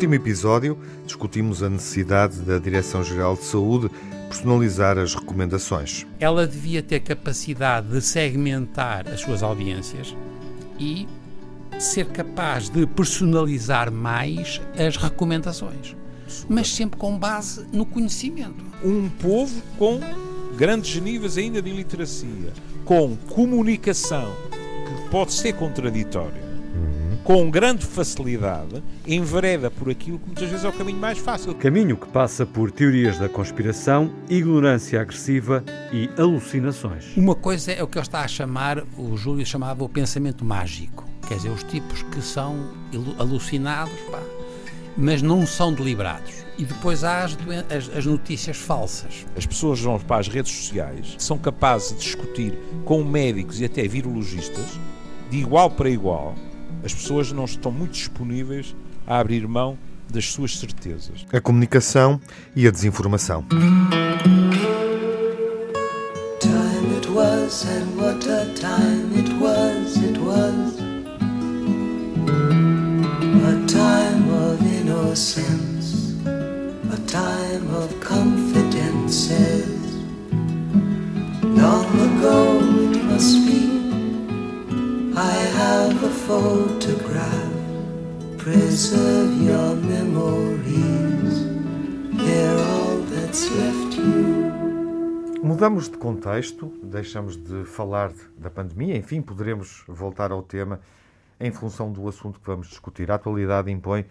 último episódio, discutimos a necessidade da Direção-Geral de Saúde personalizar as recomendações. Ela devia ter capacidade de segmentar as suas audiências e ser capaz de personalizar mais as recomendações, mas sempre com base no conhecimento. Um povo com grandes níveis ainda de iliteracia, com comunicação que pode ser contraditória com grande facilidade, envereda por aquilo que muitas vezes é o caminho mais fácil. Caminho que passa por teorias da conspiração, ignorância agressiva e alucinações. Uma coisa é o que ele está a chamar, o Júlio chamava o pensamento mágico. Quer dizer, os tipos que são alucinados, pá, mas não são deliberados. E depois há as, as, as, notícias falsas. As pessoas vão para as redes sociais, são capazes de discutir com médicos e até virologistas, de igual para igual, as pessoas não estão muito disponíveis a abrir mão das suas certezas. A comunicação e a desinformação. Time it was and what a time it was, it was A time of innocence, a time of confidences Long ago it must be I have a photograph. Preserve your memories. They're all that's left you. Mudamos de contexto, deixamos de falar da pandemia, enfim, poderemos voltar ao tema em função do assunto que vamos discutir. A atualidade impõe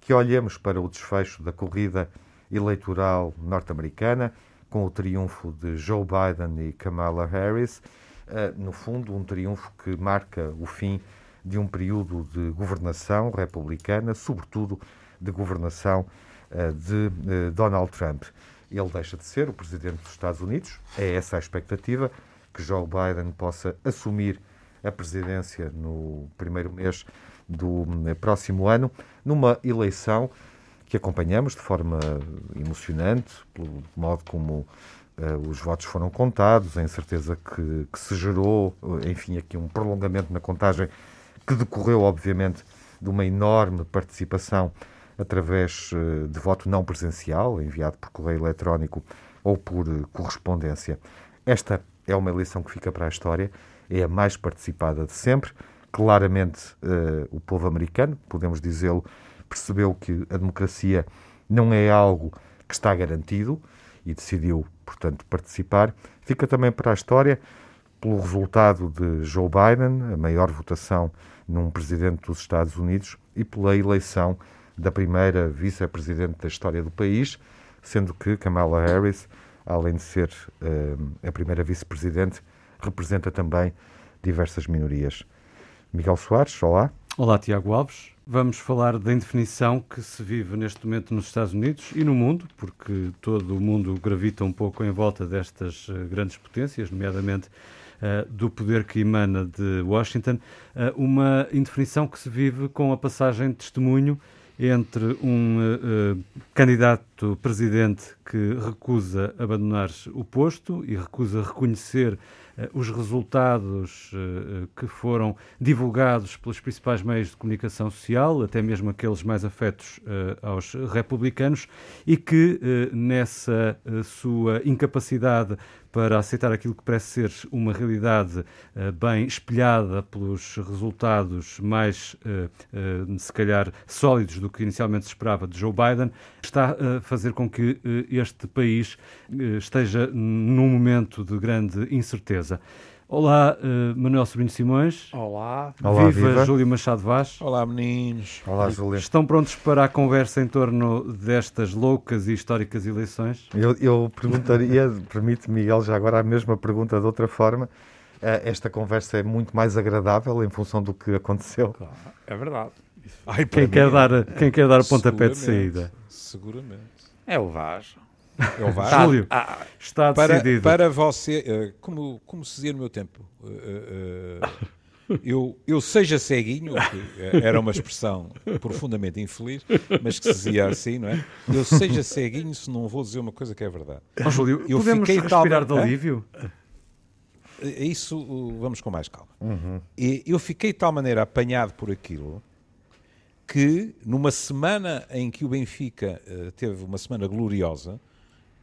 que olhemos para o desfecho da corrida eleitoral norte-americana, com o triunfo de Joe Biden e Kamala Harris eh, no fundo, um triunfo que marca o fim de um período de governação republicana, sobretudo de governação eh, de eh, Donald Trump. Ele deixa de ser o presidente dos Estados Unidos, é essa a expectativa, que Joe Biden possa assumir a presidência no primeiro mês do próximo ano, numa eleição que acompanhamos de forma emocionante, pelo modo como Uh, os votos foram contados, a incerteza que, que, se gerou, eh, enfim, aqui um prolongamento na contagem que decorreu, obviamente, de uma enorme participação através uh, de voto não presencial, enviado por correio eletrónico ou por uh, correspondência. Esta é uma eleição que fica para a história, é a mais participada de sempre. Claramente, o povo americano, podemos dizê-lo, percebeu que a democracia não é algo que está garantido e decidiu portanto, participar. Fica também para a história pelo resultado de Joe Biden, a maior votação num presidente dos Estados Unidos, e pela eleição da primeira vice-presidente da história do país, sendo que Kamala Harris, além de ser uh, a primeira vice-presidente, representa também diversas minorias. Miguel Soares, olá. Olá, Tiago Alves. Vamos falar da indefinição que se vive neste momento nos Estados Unidos e no mundo, porque todo o mundo gravita um pouco em volta destas uh, grandes potências, nomeadamente do poder que emana de Washington. Uh, uma indefinição que se vive com a passagem de testemunho entre um candidato presidente que recusa abandonar o posto e recusa reconhecer eh, os resultados eh, eh, que foram divulgados pelos principais meios de comunicação social, até mesmo aqueles mais afetos aos republicanos, e que nessa sua incapacidade para aceitar aquilo que parece ser uma realidade bem espelhada pelos resultados mais, se calhar, sólidos do que inicialmente se esperava de Joe Biden, está a fazer com que este país esteja num momento de grande incerteza. Olá, uh, Manuel Sobrinho Simões. Olá. Olá viva, viva, Júlio Machado Vaz. Olá, meninos. Olá, Júlio. Estão prontos para a conversa em torno destas loucas e históricas eleições? Eu, eu perguntaria, permite, Miguel, já agora a mesma pergunta de outra forma. Uh, esta conversa é muito mais agradável em função do que aconteceu. Claro, é verdade. Ai, quem, quer dar, quem quer dar o pontapé de saída? Seguramente. É o Vaz. É o VAR. Júlio, ah, está decidido. Para, para você, eh, como, como se dizia no meu tempo, eh, eh, eu, eu seja ceguinho, era uma expressão profundamente infeliz, mas que se dizia assim, não é? Eu seja ceguinho se não vou dizer uma coisa que é verdade. Oh, Júlio, eu podemos fiquei respirar tal... de alívio? Isso vamos com mais calma. Uhum. Eu fiquei de tal maneira apanhado por aquilo que numa semana em que o Benfica uh, teve uma semana gloriosa,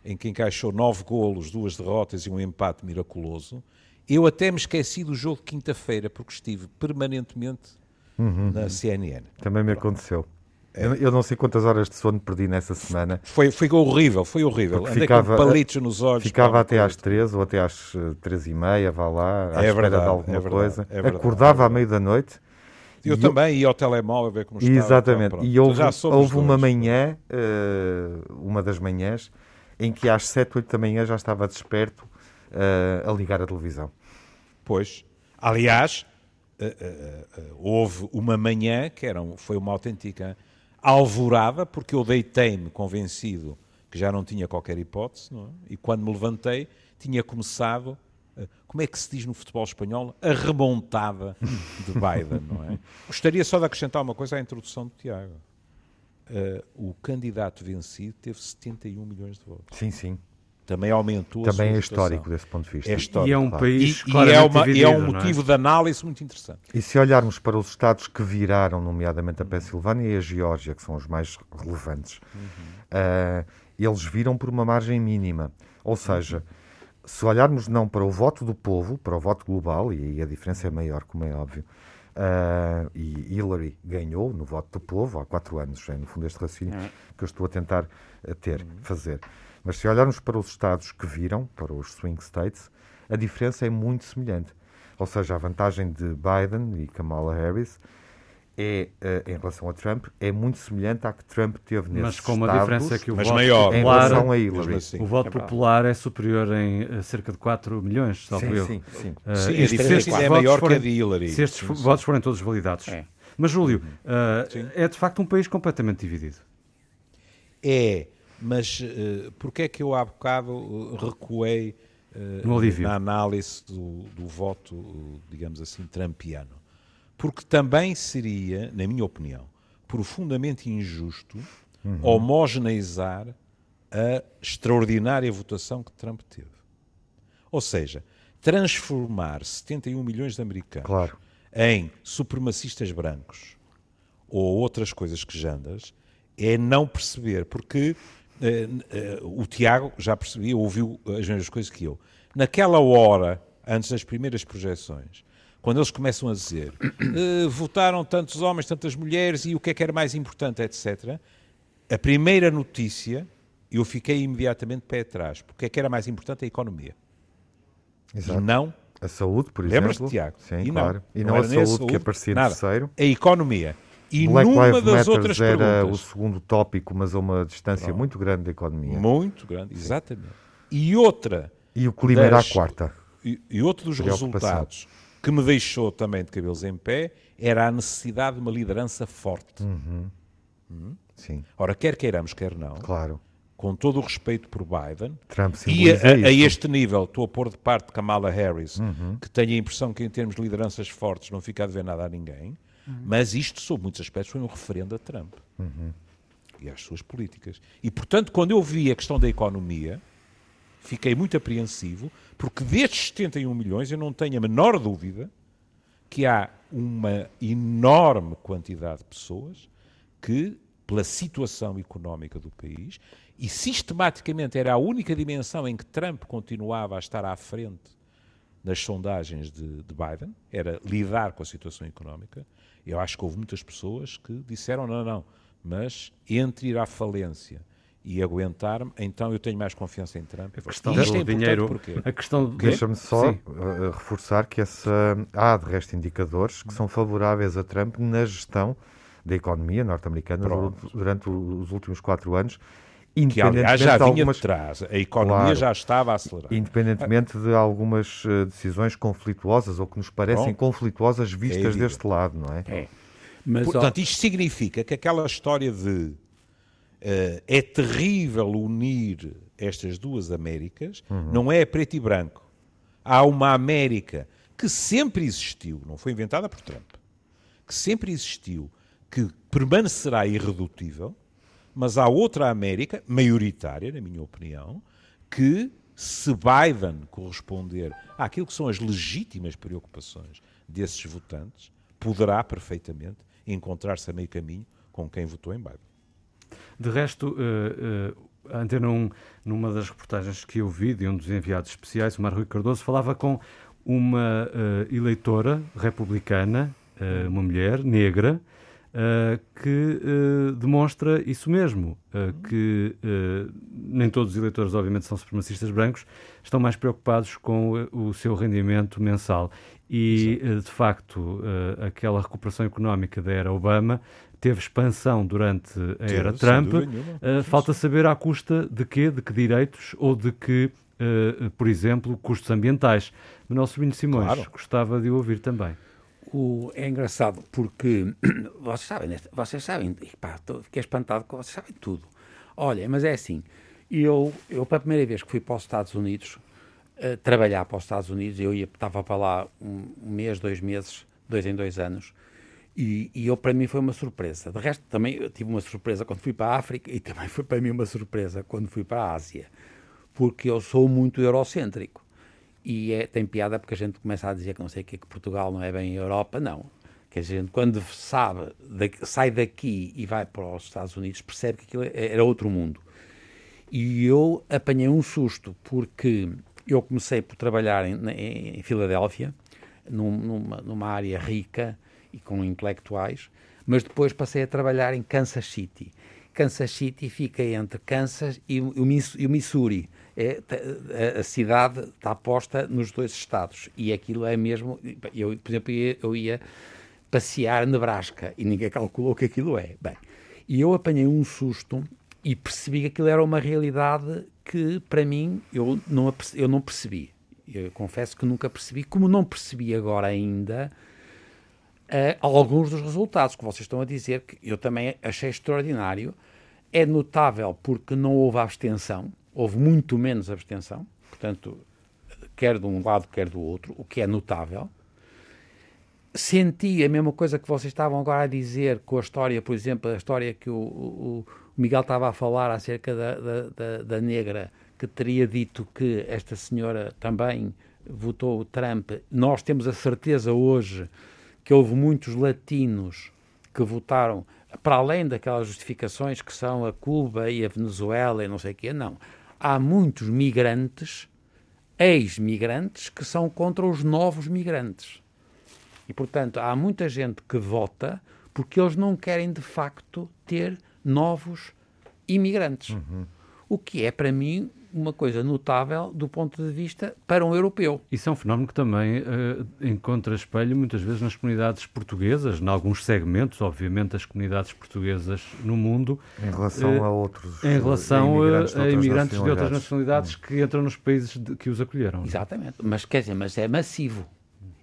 em que encaixou nove golos, duas derrotas e um empate miraculoso, eu até me esqueci do jogo de quinta-feira, porque estive permanentemente uhum. na CNN. Também me aconteceu. É. Eu, não sei quantas horas de sono perdi nessa semana. Foi, foi horrível, foi horrível. Andei ficava, com palitos nos olhos. Ficava até às três ou até às eh, três e meia, vá lá, à é espera verdade, de alguma é verdade, coisa. É verdade, Acordava à meia da noite. Eu e também ia ao telemóvel ver como estava. Exatamente. Então, e houve, houve uma manhã, uh, uma das manhãs, em que às sete, oito da manhã já estava desperto uh, a ligar a televisão. Pois. Aliás, uh, houve uma manhã que era um, foi uma autêntica alvorada, porque eu deitei-me convencido que já não tinha qualquer hipótese, é? e quando me levantei, tinha começado, como é que se diz no futebol espanhol, a remontada de Biden, não é? Gostaria só de acrescentar uma coisa à introdução do Tiago. Uh, o candidato vencido teve 71 milhões de votos. Sim, sim também aumentou também é histórico desse ponto de vista. É histórico, e é um claro. país e, e, é, uma, dividido, e é um motivo é? de análise muito interessante. E se olharmos para os estados que viraram, nomeadamente a Pensilvânia e a Geórgia, que são os mais relevantes, uhum. uh, eles viram por uma margem mínima. Ou seja, uhum. Se olharmos não para o voto do povo, para o voto global, e aí a diferença é maior, como é óbvio, uh, e Hillary ganhou no voto do povo há quatro anos, é no fundo este raciocínio uhum. que eu estou a tentar ter, uhum. fazer. Mas se olharmos para os estados que viram, para os swing states, a diferença é muito semelhante. Ou seja, a vantagem de Biden e Kamala Harris é, uh, em relação a Trump, é muito semelhante à que Trump teve nesse Mas com uma diferença que o voto maior, em relação a Hillary. Assim. O voto é popular é superior em uh, cerca de 4 milhões, salvo sim, eu. Sim, sim. Uh, sim a diferença é maior forem, que a de Hillary. Se estes sim, votos forem todos validados. É. Mas, Júlio, é de facto um país completamente dividido. É, mas uh, porquê é que eu há bocado uh, recuei uh, na análise do, do voto, uh, digamos assim, trampiano? Porque também seria, na minha opinião, profundamente injusto uhum. homogeneizar a extraordinária votação que Trump teve. Ou seja, transformar 71 milhões de americanos claro. em supremacistas brancos ou outras coisas que jandas é não perceber, porque uh, uh, o Tiago já percebia, ouviu as mesmas coisas que eu. Naquela hora, antes das primeiras projeções, quando eles começam a dizer uh, votaram tantos homens, tantas mulheres e o que é que era mais importante, etc., a primeira notícia, eu fiquei imediatamente pé atrás, porque é que era mais importante a economia. Exato. E não a saúde, por exemplo. Lembras-te, Tiago? Sim, e claro. Não, e não, não a saúde, saúde, que aparecia nada. terceiro. A economia. E Black numa Lives das Matters outras era perguntas, o segundo tópico, mas a uma distância Pronto. muito grande da economia. Muito grande, exatamente. E outra. E o clima era a quarta. E, e outro dos resultados que me deixou também de cabelos em pé era a necessidade de uma liderança forte. Uhum. Hum? Sim. Ora, quer queiramos, quer não. Claro. Com todo o respeito por Biden, Trump e a, a este nível, estou a pôr de parte Kamala Harris, Uhum. que tenho a impressão que em termos de lideranças fortes não fica a dever nada a ninguém, mas isto, sob muitos aspectos, foi um referendo a Trump Uhum. e às suas políticas. E, portanto, quando eu vi a questão da economia, fiquei muito apreensivo, porque destes 71 milhões eu não tenho a menor dúvida que há uma enorme quantidade de pessoas que, pela situação económica do país, e sistematicamente era a única dimensão em que Trump continuava a estar à frente nas sondagens de, de Biden, era lidar com a situação económica. Eu acho que houve muitas pessoas que disseram: não, não, mas entre ir à falência e aguentar-me, então eu tenho mais confiança em Trump. A questão do é dinheiro, porquê? a questão do Deixa-me só Sim. uh, reforçar que essa, há, de resto, indicadores que são favoráveis a Trump na gestão da economia norte-americana durante os últimos quatro anos, Que independentemente aliás já de vinha algumas, de trás, a economia Claro. já estava a acelerar. independentemente de algumas uh, decisões conflituosas ou que nos parecem Pronto. conflituosas vistas evidente. deste lado, não é? É. Mas, ó, Portanto, isto significa que aquela história de eh, é terrível unir estas duas Américas não é preto e branco. Há uma América que sempre existiu, não foi inventada por Trump, que sempre existiu, que permanecerá irredutível, mas há outra América, maioritária, na minha opinião, que, se Biden corresponder àquilo que são as legítimas preocupações desses votantes, poderá perfeitamente encontrar-se a meio caminho com quem votou em Biden. De resto, uh, uh, a Antena 1, numa das reportagens que eu vi de um dos enviados especiais, o Mário Rui Cardoso, falava com uma uh, eleitora republicana, uma mulher negra, Uh, que uh, demonstra isso mesmo, uh, que nem todos os eleitores, obviamente, são supremacistas brancos, estão mais preocupados com o seu rendimento mensal. E, de facto, aquela recuperação económica da era Obama teve expansão durante a Teve, era Trump. falta saber à custa de quê, de que direitos ou de que, por exemplo, custos ambientais. Manuel Sobrinho Simões claro. gostava de ouvir também. O, é engraçado porque vocês sabem, né, vocês sabem, pá, tô, fiquei espantado que vocês sabem tudo. Olha, mas é assim, eu, eu para a primeira vez que fui para os Estados Unidos, uh, trabalhar para os Estados Unidos, eu ia, estava para lá um, um mês, dois meses, dois em dois anos, e, e eu, para mim foi uma surpresa. De resto, também eu tive uma surpresa quando fui para a África e também foi para mim uma surpresa quando fui para a Ásia, porque eu sou muito eurocêntrico. E é, tem piada porque a gente começa a dizer que não sei o que, que Portugal não é bem Europa, não. Que a gente, quando sabe, sai daqui e vai para os Estados Unidos, percebe que aquilo é, era outro mundo. E eu apanhei um susto, porque eu comecei por trabalhar em, em, em Filadélfia, num, numa, numa área rica e com intelectuais, mas depois passei a trabalhar em Kansas City. Kansas City fica entre Kansas e o, Missouri é, a cidade está posta nos dois estados e aquilo é mesmo. Eu, por exemplo, eu ia passear Nebraska e ninguém calculou que aquilo é. Bem, e eu apanhei um susto e percebi que aquilo era uma realidade que, para mim, eu não, eu não percebi. Eu confesso que nunca percebi, como não percebi agora ainda. Uh, alguns dos resultados que vocês estão a dizer, que eu também achei extraordinário. É notável porque não houve abstenção, houve muito menos abstenção, portanto, quer de um lado, quer do outro, o que é notável. Senti a mesma coisa que vocês estavam agora a dizer com a história, por exemplo, a história que o, o, o Miguel estava a falar acerca da, da, da, da, negra, que teria dito que esta senhora também votou Trump. Nós temos a certeza hoje que houve muitos latinos que votaram para além daquelas justificações que são a Cuba e a Venezuela e não sei o quê, não há muitos migrantes, ex-migrantes, que são contra os novos migrantes. E, portanto, há muita gente que vota porque eles não querem, de facto, ter novos imigrantes. Uhum. O que é, para mim, uma coisa notável do ponto de vista para um europeu. Isso é um fenómeno que também uh, encontra espelho muitas vezes nas comunidades portuguesas, em alguns segmentos, obviamente, das comunidades portuguesas no mundo. Em relação uh, a outros. Em relação a imigrantes, a, a imigrantes de outras nacionalidades hum. que entram nos países de, que os acolheram. Exatamente. Mas quer dizer, mas é massivo.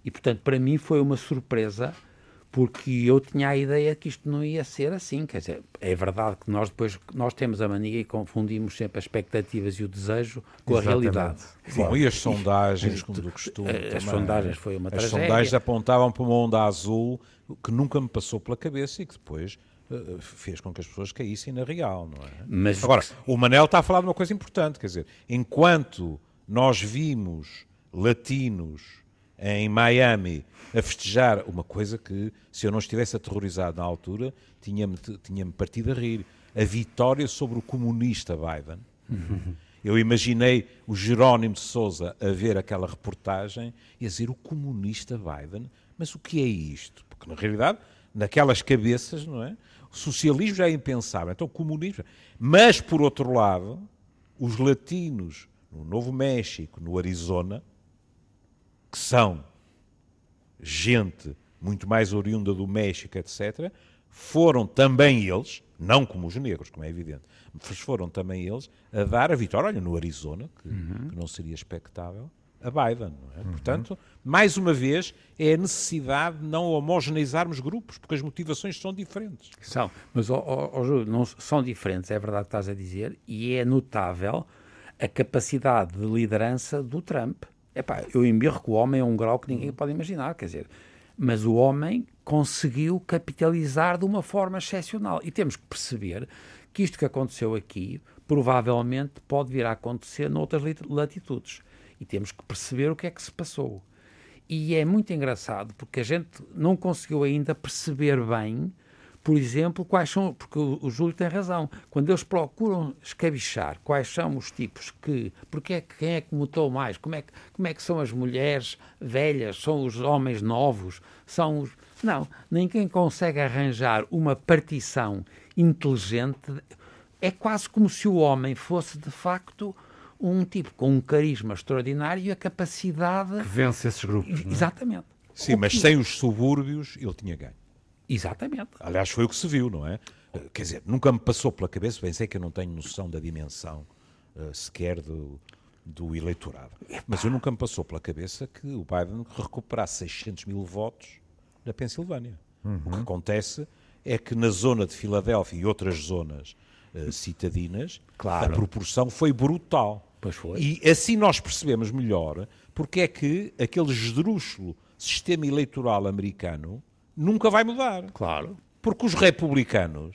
E portanto, para mim foi uma surpresa porque eu tinha a ideia que isto não ia ser assim. Quer dizer, é verdade que nós depois nós temos a mania e confundimos sempre as expectativas e o desejo com Exatamente. a realidade. Bom, e as sondagens, como do costume? As também, sondagens foi uma as tragédia. As sondagens apontavam para uma onda azul que nunca me passou pela cabeça e que depois uh, fez com que as pessoas caíssem na real, não é? Mas... Agora, o Manel está a falar de uma coisa importante, quer dizer, enquanto nós vimos latinos em Miami a festejar uma coisa que, se eu não estivesse aterrorizado na altura, tinha-me tinha partido a rir. A vitória sobre o comunista Biden. Eu imaginei o Jerónimo de Souza a ver aquela reportagem e a dizer o comunista Biden, mas o que é isto? Porque na realidade, naquelas cabeças, não é? O socialismo já é impensável, então o comunismo. Mas por outro lado, os latinos no Novo México, no Arizona, que são gente muito mais oriunda do México, etc., foram também eles, não como os negros, como é evidente, mas foram também eles a dar a vitória, olha, no Arizona, que, uhum. que não seria expectável, a Biden. É? Uhum. Portanto, mais uma vez, é a necessidade de não homogeneizarmos grupos, porque as motivações são diferentes. São, mas, oh, oh, Júlio, não são diferentes, é verdade que estás a dizer, e é notável a capacidade de liderança do Trump. Epá, eu embirro que o homem é um grau que ninguém pode imaginar, quer dizer, mas o homem conseguiu capitalizar de uma forma excepcional. E temos que perceber que isto que aconteceu aqui provavelmente pode vir a acontecer noutras latitudes. E temos que perceber o que é que se passou. E é muito engraçado porque a gente não conseguiu ainda perceber bem por exemplo, quais são, porque o, Júlio tem razão, quando eles procuram escabichar quais são os tipos que, porque é que quem é que mutou mais, como é que, como é que são as mulheres velhas, são os homens novos, são os... Não, ninguém consegue arranjar uma partição inteligente, é quase como se o homem fosse de facto um tipo com um carisma extraordinário e a capacidade... Que vence esses grupos. não é? Exatamente. Sim, O mas que- sem os subúrbios ele tinha ganho. Exatamente. Aliás, foi o que se viu, não é? Quer dizer, nunca me passou pela cabeça, bem sei que eu não tenho noção da dimensão eh, sequer do, do eleitorado, mas eu nunca me passou pela cabeça que o Biden recuperasse 600 mil votos na Pensilvânia. O que acontece é que na zona de Filadélfia e outras zonas eh, citadinas, Claro. a proporção foi brutal. Pois foi. E assim nós percebemos melhor porque é que aquele esdrúxulo sistema eleitoral americano nunca vai mudar. Claro. Porque os republicanos,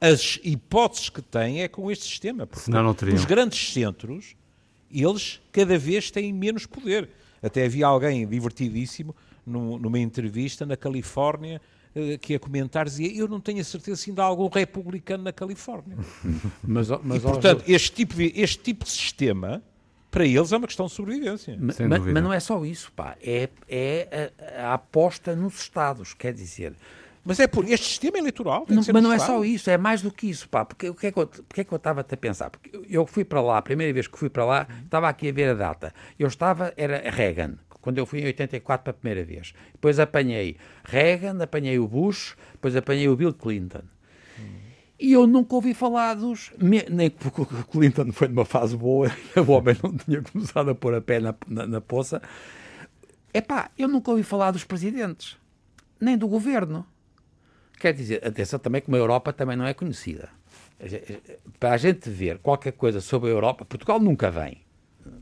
as hipóteses que têm é com este sistema. Porque Senão não teriam. os grandes centros, eles cada vez têm menos poder. Até havia alguém divertidíssimo num- numa entrevista na Califórnia eh, que a comentar dizia eu não tenho a certeza se ainda há algum republicano na Califórnia. Mas, mas, E, portanto, este tipo, de, este tipo de sistema, para eles, é uma questão de sobrevivência. Ma- Sem ma- mas não é só isso, pá. É, é a, a aposta nos Estados, quer dizer. Mas é por este sistema eleitoral. tem Não, que ser mas não é Estado. só isso, é mais do que isso, pá. Porque o que é que eu, porque é que eu estava a pensar? Porque eu- eu fui para lá, a primeira vez que fui para lá, estava aqui a ver a data. Eu estava, era Reagan, quando eu fui em 84 para a primeira vez. Depois apanhei Reagan, apanhei o Bush, depois apanhei o Bill Clinton. E eu nunca ouvi falar dos. Nem porque o Clinton foi numa fase boa, o homem não tinha começado a pôr a pé na, na, na poça. Epá, eu nunca ouvi falar dos presidentes, nem do governo. Quer dizer, atenção também que uma Europa também não é conhecida. A ge- Para a gente ver qualquer coisa sobre a Europa, Portugal nunca vem.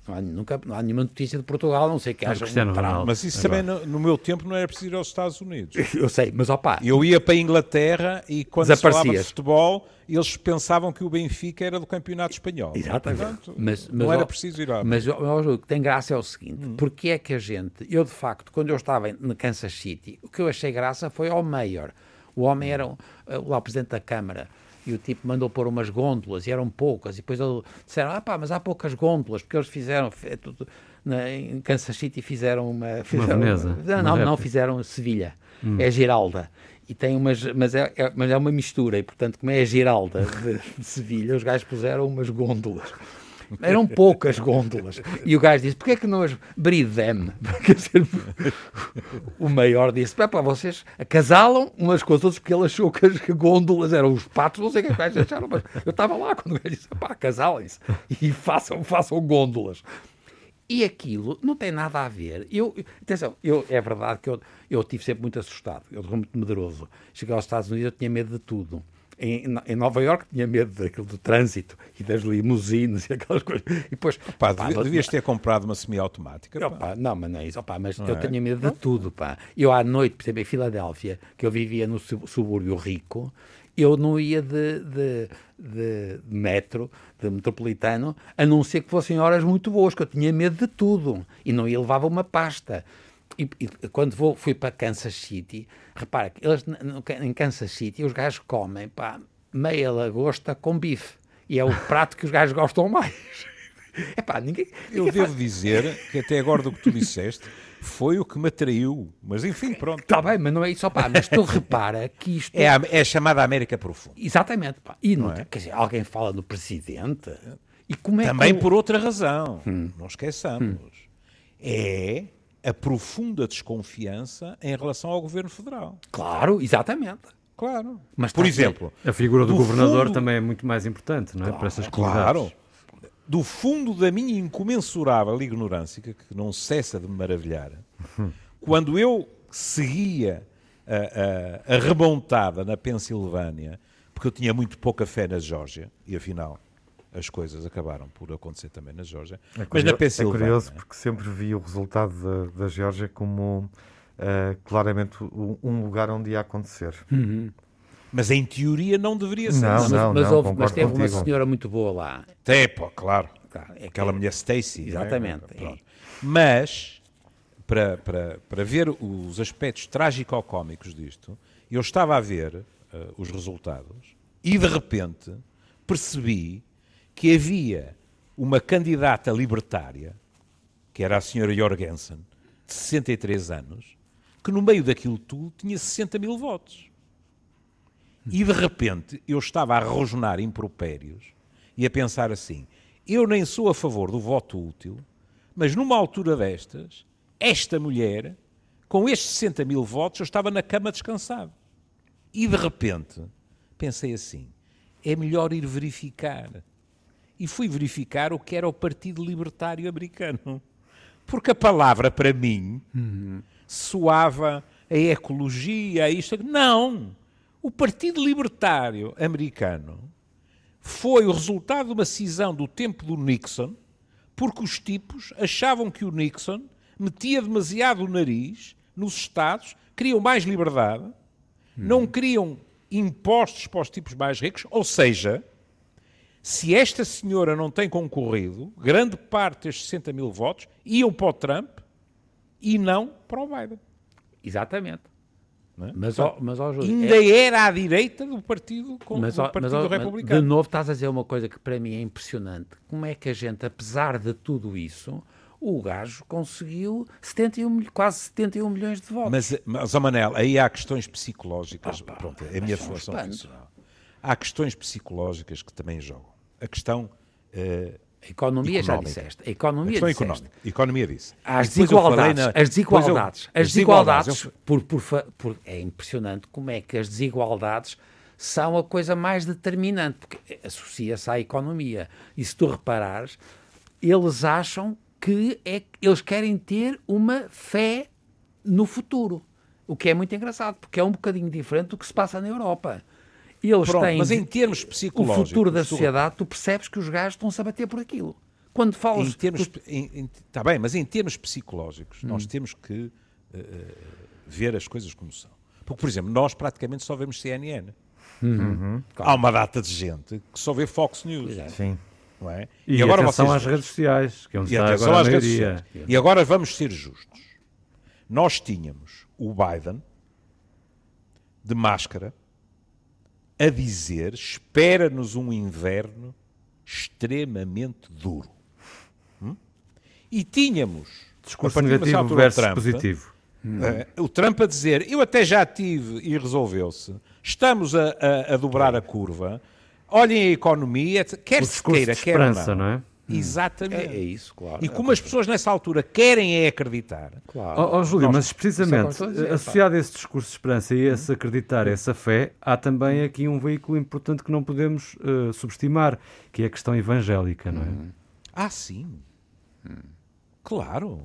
Não há, nunca, não há nenhuma notícia de Portugal, não sei que haja Cristiano um. Ronaldo. Mas isso também, no, no meu tempo, não era preciso ir aos Estados Unidos. Eu sei, mas opá, Eu ia para a Inglaterra e quando se falava de futebol, eles pensavam que o Benfica era do campeonato espanhol. Exatamente. Portanto, Mas- não mas, era ó, preciso ir lá. Mas o que tem graça é o seguinte: Hum. porque é que a gente, eu de facto, quando eu estava em no Kansas City, o que eu achei graça foi ao Mayor. O homem era lá o presidente da Câmara. E o tipo mandou pôr umas gôndolas e eram poucas. E depois disseram: Ah, pá, mas há poucas gôndolas, porque eles fizeram. é tudo- na- em Kansas City fizeram uma. Fizeram, Veneza, não, uma não, não, fizeram Sevilha. É Giralda. E tem umas, mas é, é- mas é uma mistura, e portanto, como é a Giralda de, de Sevilha, os gajos puseram umas gôndolas. Eram poucas gôndolas. E o gajo disse: porquê é que não as dizer, o maior disse: pá, pá, vocês acasalam umas com as outras porque ele achou que as gôndolas eram os patos, não sei o que é acharam, mas eu estava lá quando o gajo disse: pá, acasalem-se e façam, façam gôndolas. E aquilo não tem nada a ver. Eu, atenção, eu, é verdade que eu, eu tive sempre muito assustado, eu sou muito medroso. Cheguei aos Estados Unidos, eu tinha medo de tudo. Em, em Nova Iorque tinha medo daquilo do trânsito e das limusines e aquelas coisas. E depois, Pá, pá, devi- não- devias ter comprado uma semi-automática. Opa, não, mas não é isso. Opa, mas eu é? tenho medo de tudo, pá. Eu à noite, por exemplo, em Filadélfia, que eu vivia no sub- subúrbio rico, eu não ia de, de, de metro, de metropolitano, a não ser que fossem horas muito boas, que eu tinha medo de tudo. E não ia levava uma pasta. E, e quando vou, fui para Kansas City, repara que eles no- em Kansas City os gajos comem pá, meia lagosta com bife. E é o prato que os gajos gostam mais. É pá, ninguém. Eu ninguém devo dizer que até agora do que tu disseste foi o que me atraiu. Mas enfim, pronto. Está bem, mas não é isso, pá, mas tu repara que isto... É a, é a chamada América Profunda. Exatamente, pá. E não, é? quer dizer, alguém fala do presidente e como é Também que... por outra razão. Hum. Não esqueçamos. É a profunda desconfiança em relação ao governo federal. Claro, exatamente. Claro. Mas por ver- exemplo, A figura do, Do governador fundo- também é muito mais importante, não é? Para essas comunidades. Claro. Do fundo da minha incomensurável ignorância, que que não cessa de me maravilhar, quando eu seguia a, a, a remontada na Pensilvânia, porque eu tinha muito pouca fé na Geórgia, e afinal as coisas acabaram por acontecer também na Geórgia, É mas na É Pensilvânia. curioso porque sempre vi o resultado da, da Geórgia como eh, claramente um, lugar onde ia acontecer. Mas em teoria não deveria ser. Não, mas, não, mas, não, houve- mas teve uma contigo. senhora muito boa lá. Até, pô, claro. Claro, é que- Aquela mulher Stacy. não é? Exatamente, Pronto. Mas, para, para, para ver os aspectos trágico-cómicos disto, eu estava a ver eh, os resultados e de repente percebi que havia uma candidata libertária, que era a senhora Jorgensen, de 63 anos, que no meio daquilo tudo tinha 60 mil votos. E de repente eu estava a rosnar impropérios e a pensar assim: eu nem sou a favor do voto útil, mas numa altura destas, esta mulher, com estes 60 mil votos, eu estava na cama descansado. E de repente pensei assim: é melhor ir verificar. E fui verificar o que era o Partido Libertário Americano. Porque a palavra, para mim, soava a ecologia, a isto. Não! O Partido Libertário Americano foi o resultado de uma cisão do tempo do Nixon, porque os tipos achavam que o Nixon metia demasiado o nariz nos Estados, queriam mais liberdade, não queriam impostos para os tipos mais ricos, ou seja, se esta senhora não tem concorrido, grande parte destes 60 mil votos iam para o Trump e não para o Biden. Exatamente. é? Mas, ó, mas ó, Júlio, Ainda é- era à direita do partido, com, mas, do ó, partido mas, ó, mas republicano. de novo estás a dizer uma coisa que para mim é impressionante. Como é que a gente, apesar de tudo isso, o gajo conseguiu 71, mil- quase 71 milhões de votos. Mas, mas Manel, aí há questões psicológicas. Opa, Pronto, é a minha espanto. profissional. Há questões psicológicas que também jogam. A questão, eh, a economia já económica. disseste. A a economia questão disseste. económica. A economia disse. As desigualdades, na- as depois eu- desigualdades, as desigualdades, eu- por, por, por- é impressionante como é que as desigualdades são a coisa mais determinante, porque associa-se à economia. E se tu reparares, eles acham que é, eles querem ter uma fé no futuro, o que é muito engraçado, porque é um bocadinho diferente do que se passa na Europa. Eles Pronto, têm mas em termos o psicológicos. futuro da tu- sociedade, tu percebes que os gajos estão-se a bater por aquilo. Quando falas Em termos, está bem, mas em termos psicológicos, Hum. nós temos que eh, ver as coisas como são. Porque, por exemplo, nós praticamente só vemos CNN. Uhum. Há uma data de gente que só vê Fox News. Sim. Não é? E, atenção às redes sociais, que é onde E está atenção agora a às redes maioria. sociais. E agora vamos ser justos. Nós tínhamos o Biden de máscara a dizer: espera-nos um inverno extremamente duro. Hum? E tínhamos Discurso negativo altura, versus o Trump, positivo. eh, o Trump a dizer: eu até já tive e resolveu-se, estamos a, a- a dobrar a curva, olhem a economia, quer se queira, quer não. não é? Exatamente. É, é isso, claro. E como as pessoas nessa altura querem é acreditar, Claro. Ó ó, Júlio, Nós- mas é precisamente a dizer, pá. associado a esse discurso de esperança e a esse acreditar, essa fé, há também aqui um veículo importante que não podemos eh, subestimar, que é a questão evangélica, não é? ah, sim, claro.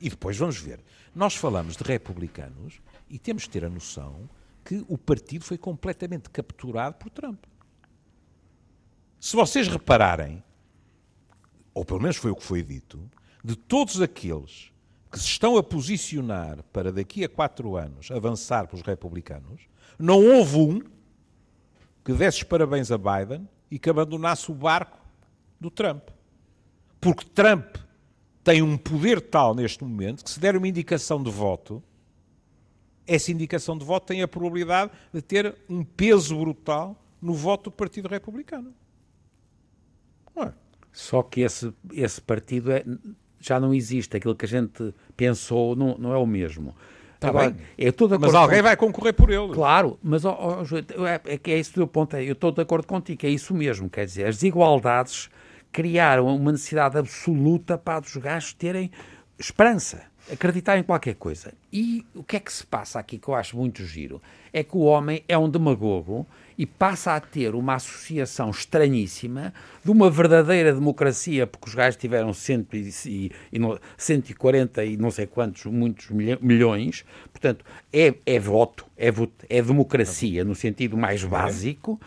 E depois vamos ver. Nós falamos de republicanos e temos de ter a noção que o partido foi completamente capturado por Trump. Se vocês repararem, ou pelo menos foi o que foi dito, de todos aqueles que se estão a posicionar para daqui a quatro anos avançar para os republicanos, não houve um que desse parabéns a Biden e que abandonasse o barco do Trump. Porque Trump tem um poder tal neste momento que se der uma indicação de voto, essa indicação de voto tem a probabilidade de ter um peso brutal no voto do Partido Republicano. Só que esse, esse partido é, já não existe. Aquilo que a gente pensou não, não é o mesmo. Tá Agora, bem. eu estou de Mas alguém com- vai concorrer por ele. Claro, mas ó, Júlio, é, que é isso o teu ponto. é, Eu estou de acordo contigo, é isso mesmo. Quer dizer, as desigualdades criaram uma necessidade absoluta para os gajos terem esperança, acreditar em qualquer coisa. E o que é que se passa aqui que eu acho muito giro? É que o homem é um demagogo e passa a ter uma associação estranhíssima de uma verdadeira democracia, porque os gajos tiveram cento e, e, e no- 140 e não sei quantos, muitos milhões, portanto, é, é voto, é, voto, é democracia no sentido mais básico,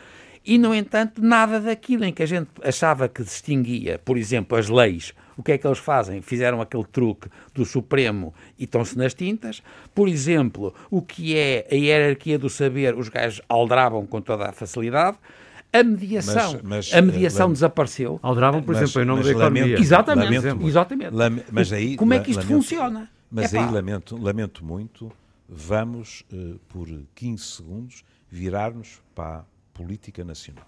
e, no entanto, nada daquilo em que a gente achava que distinguia, por exemplo, as leis, o que é que eles fazem? Fizeram aquele truque do Supremo e estão-se nas tintas. Por exemplo, o que é a hierarquia do saber, os gajos aldrabam com toda a facilidade. A mediação, Mas- mas, a mediação eh, desapareceu. Aldrabam, por Mas- exemplo, em nome da economia. lamento- Exatamente, lamento exatamente. Mas aí, Como é que isto lamento- funciona? Mas Epá. aí lamento, lamento muito vamos, eh, por 15 segundos, virar-nos para a política nacional.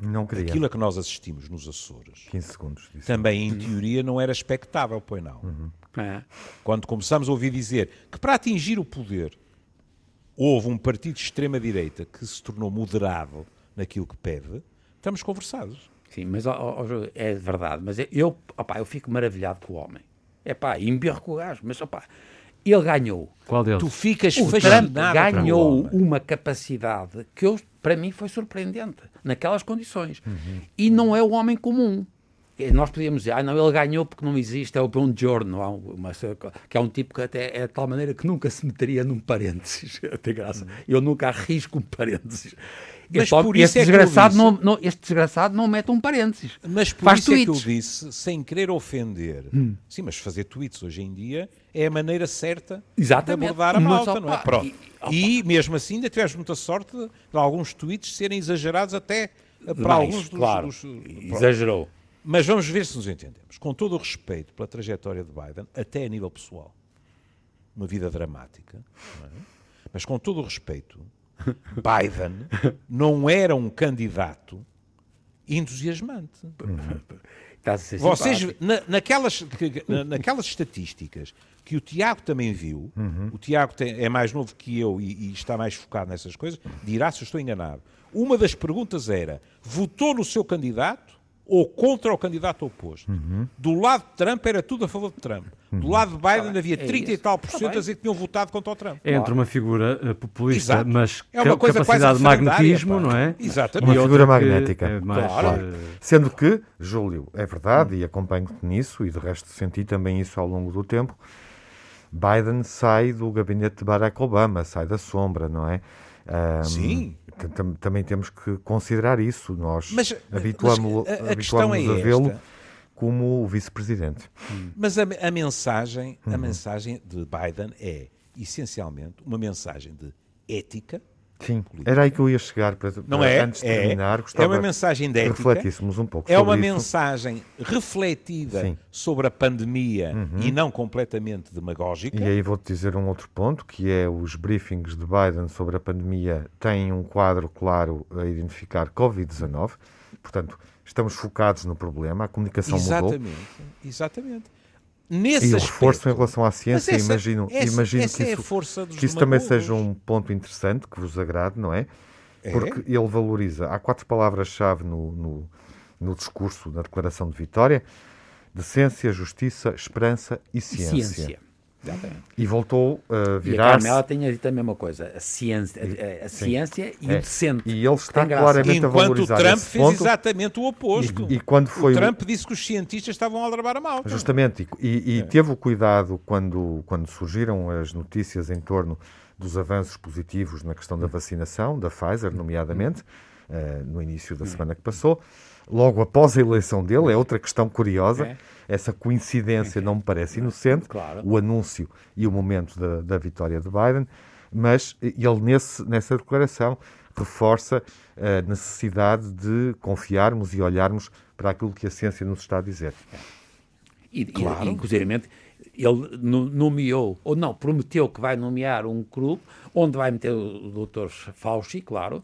Não queria. Aquilo a que nós assistimos nos Açores, 15 segundos. Disse. também em teoria não era expectável, pois não. É. Quando começamos a ouvir dizer que para atingir o poder houve um partido de extrema-direita que se tornou moderado naquilo que pede, estamos conversados. Sim, mas ó, ó, é verdade. Mas eu, opá, eu fico maravilhado com o homem. É pá, embirro com o gajo, mas opá, ele ganhou. Qual deles? Tu ficas O Trump ganhou homem. uma capacidade que eu, para mim foi surpreendente, naquelas condições. Uhum. E não é o homem comum. Nós podíamos dizer, ah, não, ele ganhou porque não existe, é o Buongiorno, há um- uma, que é um tipo que até é de tal maneira que nunca se meteria num parênteses. Tem graça. Eu nunca arrisco um parênteses. Mas Este, por isso este é desgraçado disse- não, não- este desgraçado não mete um parênteses. Mas por Faz isso é que eu tweets. disse, sem querer ofender, Hum. sim, mas fazer tweets hoje em dia é a maneira certa Exatamente. de abordar a Mas, malta, opa, não é? Pronto. e- E, mesmo assim ainda tivemos muita sorte de, de alguns tweets serem exagerados até para Mais, alguns dos... claro. dos-. Exagerou. Mas vamos ver se nos entendemos. Com todo o respeito pela trajetória de Biden, até a nível pessoal, uma vida dramática, não é? mas com todo o respeito, Biden não era um candidato entusiasmante. Estás a ser Vocês, na- naquelas, que- na- naquelas estatísticas que o Tiago também viu, o Tiago tem- é mais novo que eu e, e está mais focado nessas coisas, dirá se eu estou enganado. Uma das perguntas era: votou no seu candidato ou contra o candidato oposto? Do lado de Trump era tudo a favor de Trump. Do lado de Biden havia é 30 e isso. tal Tá por cento a dizer que tinham votado contra o Trump. É entre uma figura eh, populista, Exato. mas É uma coisa capacidade de magnetismo, pá. não é? Exatamente. E Uma figura magnética. É mais, Claro. eh, Sendo que, Júlio, é verdade, e acompanho-te nisso, e de resto senti também isso ao longo do tempo, Biden sai do gabinete de Barack Obama, sai da sombra, não é? Ahm, Sim. Também temos que considerar isso. Nós Mas- habituámo- mas a- a é a vê-lo como o vice-presidente. Mas a, a mensagem, Uhum. a mensagem de Biden é essencialmente uma mensagem de ética. Sim, era aí que eu ia chegar para, Não para- é? antes de é, terminar. é uma mensagem de ética. refletíssemos um pouco É uma isso. mensagem refletida Sim. Uhum. sobre a pandemia e não completamente demagógica. E aí vou-te dizer um outro ponto, que é os briefings de Biden sobre a pandemia têm um quadro claro a identificar Covid-19. Portanto, estamos focados no problema, a comunicação mudou. exatamente, exatamente. Nesse E o aspecto, reforço em relação à ciência, essa- imagino, essa- imagino essa que é a isso, força dos que isso também seja um ponto interessante, que vos agrade, não é? É? Porque ele valoriza. Há quatro palavras-chave no, no, no discurso, na declaração de vitória: decência, justiça, esperança e ciência. Ciência. Exatamente. E voltou a E a. Carmela tinha dito a mesma coisa. A ciência, a, a ciência e É. o decente. E ele está claramente a Enquanto o valorizar Trump esse fez ponto. exatamente o oposto. E, e quando foi o Trump disse que os cientistas estavam a a malta. Justamente, e, e- e teve o cuidado quando, quando surgiram as notícias em torno dos avanços positivos na questão da vacinação, da Pfizer, nomeadamente, eh, no início da semana que passou, logo após a eleição dele, é outra questão curiosa, É. essa coincidência não me parece inocente, Claro. o anúncio e o momento da, da vitória de Biden, mas ele nesse, nessa declaração reforça a necessidade de confiarmos e olharmos para aquilo que a ciência nos está a dizer. E, e, inclusivamente, ele no- nomeou, ou não, prometeu que vai nomear um grupo onde vai meter o Dr. Fauci, claro,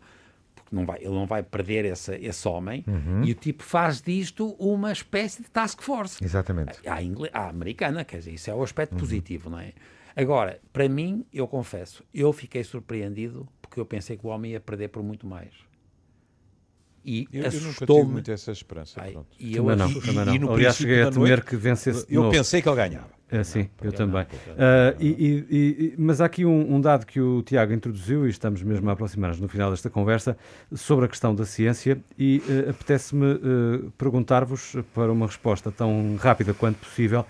não vai, ele não vai perder esse, esse homem, e o tipo faz disto uma espécie de task force. Exatamente. À, à americana, quer dizer, isso é o aspecto positivo, não é? Agora, para mim, eu confesso, eu fiquei surpreendido porque eu pensei que o homem ia perder por muito mais. E Eu, eu nunca tive assustou-me. muito essa esperança. Ai. E eu Também não, também não. e no Aliás, cheguei a temer noite, que vencesse Eu novo. pensei que ele ganhava. É, sim, eu porque também. não, porque- Ah, e- e- e- mas há aqui um, um dado que o Tiago introduziu, e estamos mesmo a aproximar-nos no final desta conversa, sobre a questão da ciência, e eh, apetece-me eh, perguntar-vos, para uma resposta tão rápida quanto possível,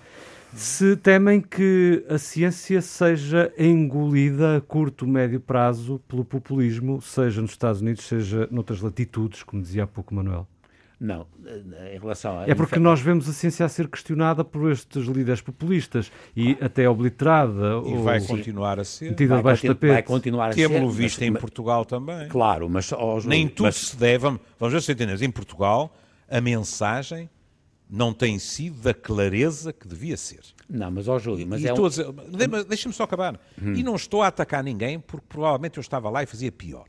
se temem que a ciência seja engolida a curto, médio prazo pelo populismo, seja nos Estados Unidos, seja noutras latitudes, como dizia há pouco Manuel. Não, eh, em relação a. É porque nós vemos a ciência a ser questionada por estes líderes populistas e até obliterada E ou vai continuar a ser. metida debaixo do continu- vai tapete. continuar a ser. Temos-lo mas- visto em mas- Portugal também. Claro, mas. ó, Júlio, Nem tudo mas- se deve. Vamos ver se entendemos. Em Portugal, a mensagem não tem sido da clareza que devia ser. Não, mas ó Júlio, mas E é estou um... a dizer- de- Deixa-me só acabar. E não estou a atacar ninguém, porque provavelmente eu estava lá e fazia pior.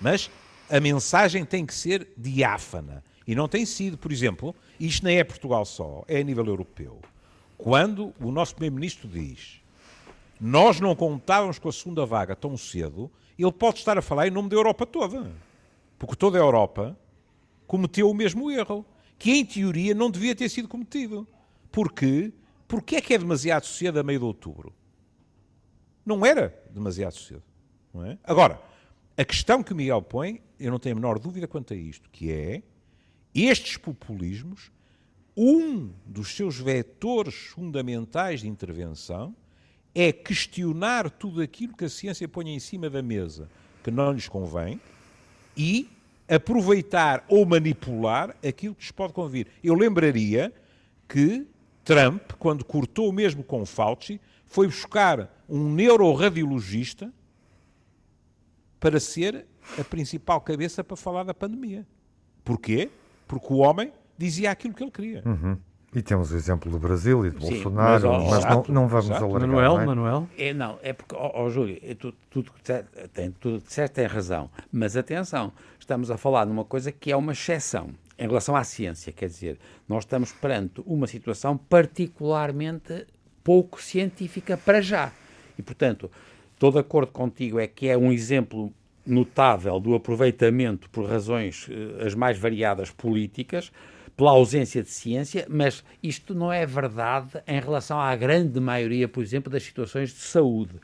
Mas a mensagem tem que ser diáfana. E não tem sido, por exemplo, isto nem é Portugal só, é a nível europeu. Quando o nosso Primeiro-Ministro diz nós não contávamos com a segunda vaga tão cedo, ele pode estar a falar em nome da Europa toda. Porque toda a Europa cometeu o mesmo erro, que em teoria não devia ter sido cometido. Porque, porque é que é demasiado cedo a meio de outubro? Não era demasiado cedo. Não é? Agora, a questão que o Miguel põe, eu não tenho a menor dúvida quanto a isto, que é estes populismos, um dos seus vetores fundamentais de intervenção é questionar tudo aquilo que a ciência põe em cima da mesa que não lhes convém e aproveitar ou manipular aquilo que lhes pode convir. Eu lembraria que Trump, quando cortou mesmo com Fauci, foi buscar um neuroradiologista para ser a principal cabeça para falar da pandemia. Porquê? Porque o homem dizia aquilo que ele queria. E temos o exemplo do Brasil e do Sim, Bolsonaro, mas, ó, mas, exato, não, não vamos exato. alargar. Manuel, não é? Manuel. É, não, é porque, ó, ó, Júlio, é tu- tudo tem, tudo que disseste tem razão. Mas atenção, estamos a falar de uma coisa que é uma exceção em relação à ciência. Quer dizer, nós estamos perante uma situação particularmente pouco científica para já. E, portanto, estou de acordo contigo, é que é um exemplo notável do aproveitamento por razões eh, as mais variadas políticas, pela ausência de ciência, mas isto não é verdade em relação à grande maioria, por exemplo, das situações de saúde.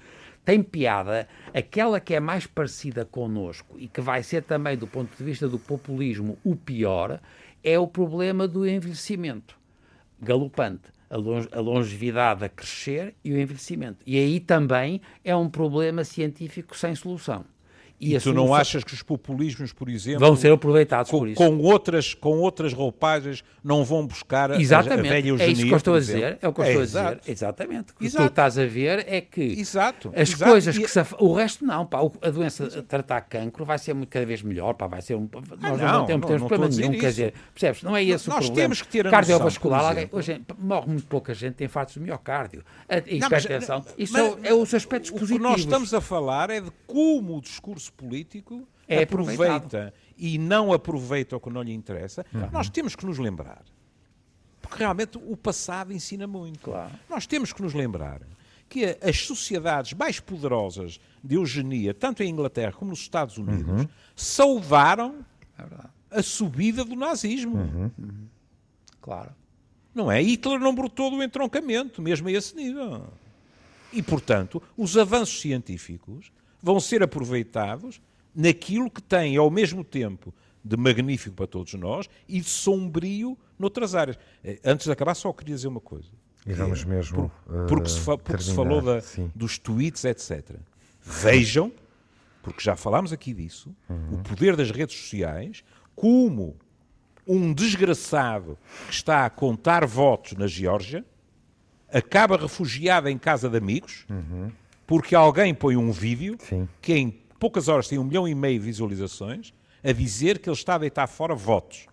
Tem piada, aquela que é mais parecida connosco e que vai ser também, do ponto de vista do populismo, o pior, é o problema do envelhecimento galopante. A, a longevidade a crescer e o envelhecimento. E aí também é um problema científico sem solução. E, a tu não solução- achas que os populismos, por exemplo, vão ser aproveitados com, por isso? com outras, com outras roupagens, não vão buscar a- a, Exatamente, velha é isso eugenia, que eu estou a dizer. É o que eu estou a exato. dizer. Exatamente. O que Exato. tu estás a ver é que Exato. as exato. coisas E- que se O resto não, pá. A doença, tratar cancro vai ser muito, cada vez melhor, pá. Vai ser um. Nós não, não, temos, não, temos não problema a nenhum, quer dizer, percebes? Não é esse Nós o problema. temos que ter a Cardiovascular, noção, alguém, hoje morre muito pouca gente, tem infartos do miocárdio. A Não, hipertensão. Isso é, é os aspectos O que positivos. nós estamos a falar é de como o discurso político É aproveita e não aproveita o que não lhe interessa. Nós temos que nos lembrar. Porque realmente o passado ensina muito. Claro. Nós temos que nos lembrar que as sociedades mais poderosas de eugenia, tanto em Inglaterra como nos Estados Unidos, saudaram É verdade. a subida do nazismo. Claro. Não é? Hitler não brotou do entroncamento, mesmo a esse nível. E, portanto, os avanços científicos vão ser aproveitados naquilo que tem, ao mesmo tempo, de magnífico para todos nós e de sombrio noutras áreas. Eh, Antes de acabar, só queria dizer uma coisa. E vamos mesmo. Por- porque se, eh, porque se terminar. falou da- dos tweets, etc. Vejam, porque já falámos aqui disso, o poder das redes sociais, como um desgraçado que está a contar votos na Geórgia acaba refugiado em casa de amigos porque alguém põe um vídeo Sim. que em poucas horas tem um milhão e meio de visualizações a dizer que ele está a deitar fora votos,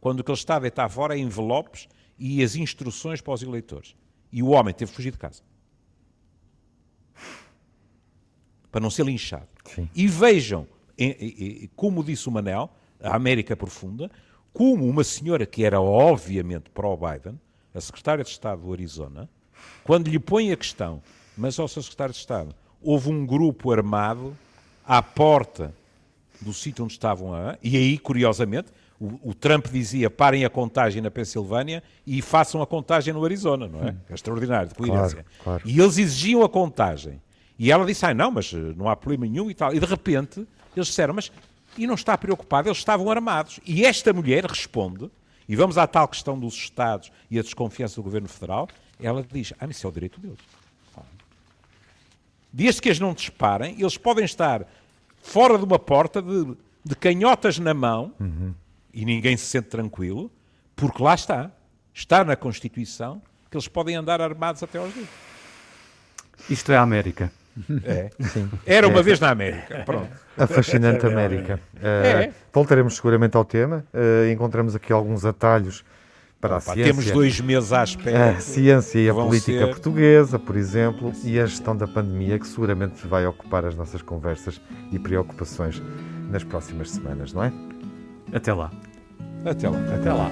quando o que ele está a deitar fora é envelopes e as instruções para os eleitores. E o homem teve que fugir de casa. Para não ser linchado. Sim. E vejam, como disse o Manel, a América Profunda, como uma senhora que era obviamente pró-Biden, a secretária de Estado do Arizona, quando lhe põe a questão, mas ao seu secretário de Estado, houve um grupo armado à porta do sítio onde estavam a. E aí, curiosamente, o, o Trump dizia parem a contagem na Pensilvânia e façam a contagem no Arizona, não é? É extraordinário, de coerência. claro. E eles exigiam a contagem. E ela disse, ai não, mas eh, não há problema nenhum e tal. E de repente, eles disseram, mas e não está preocupado? Eles estavam armados. E esta mulher responde, e vamos à tal questão dos Estados e a desconfiança do Governo Federal, ela diz, ah, mas isso é o direito deles. Desde que eles não disparem, eles podem estar fora de uma porta de, de canhotas na mão e ninguém se sente tranquilo, porque lá está. Está na Constituição que eles podem andar armados até aos dedos. Isto é a América. É. Era uma vez na América. Pronto. A fascinante América. É. Voltaremos seguramente ao tema. Eh, encontramos aqui alguns atalhos para a Opa, ciência. temos dois meses à espera. A ciência e a política ser- portuguesa, por exemplo, e a gestão da pandemia, que seguramente vai ocupar as nossas conversas e preocupações nas próximas semanas, não é? Até lá. Até lá. Até lá.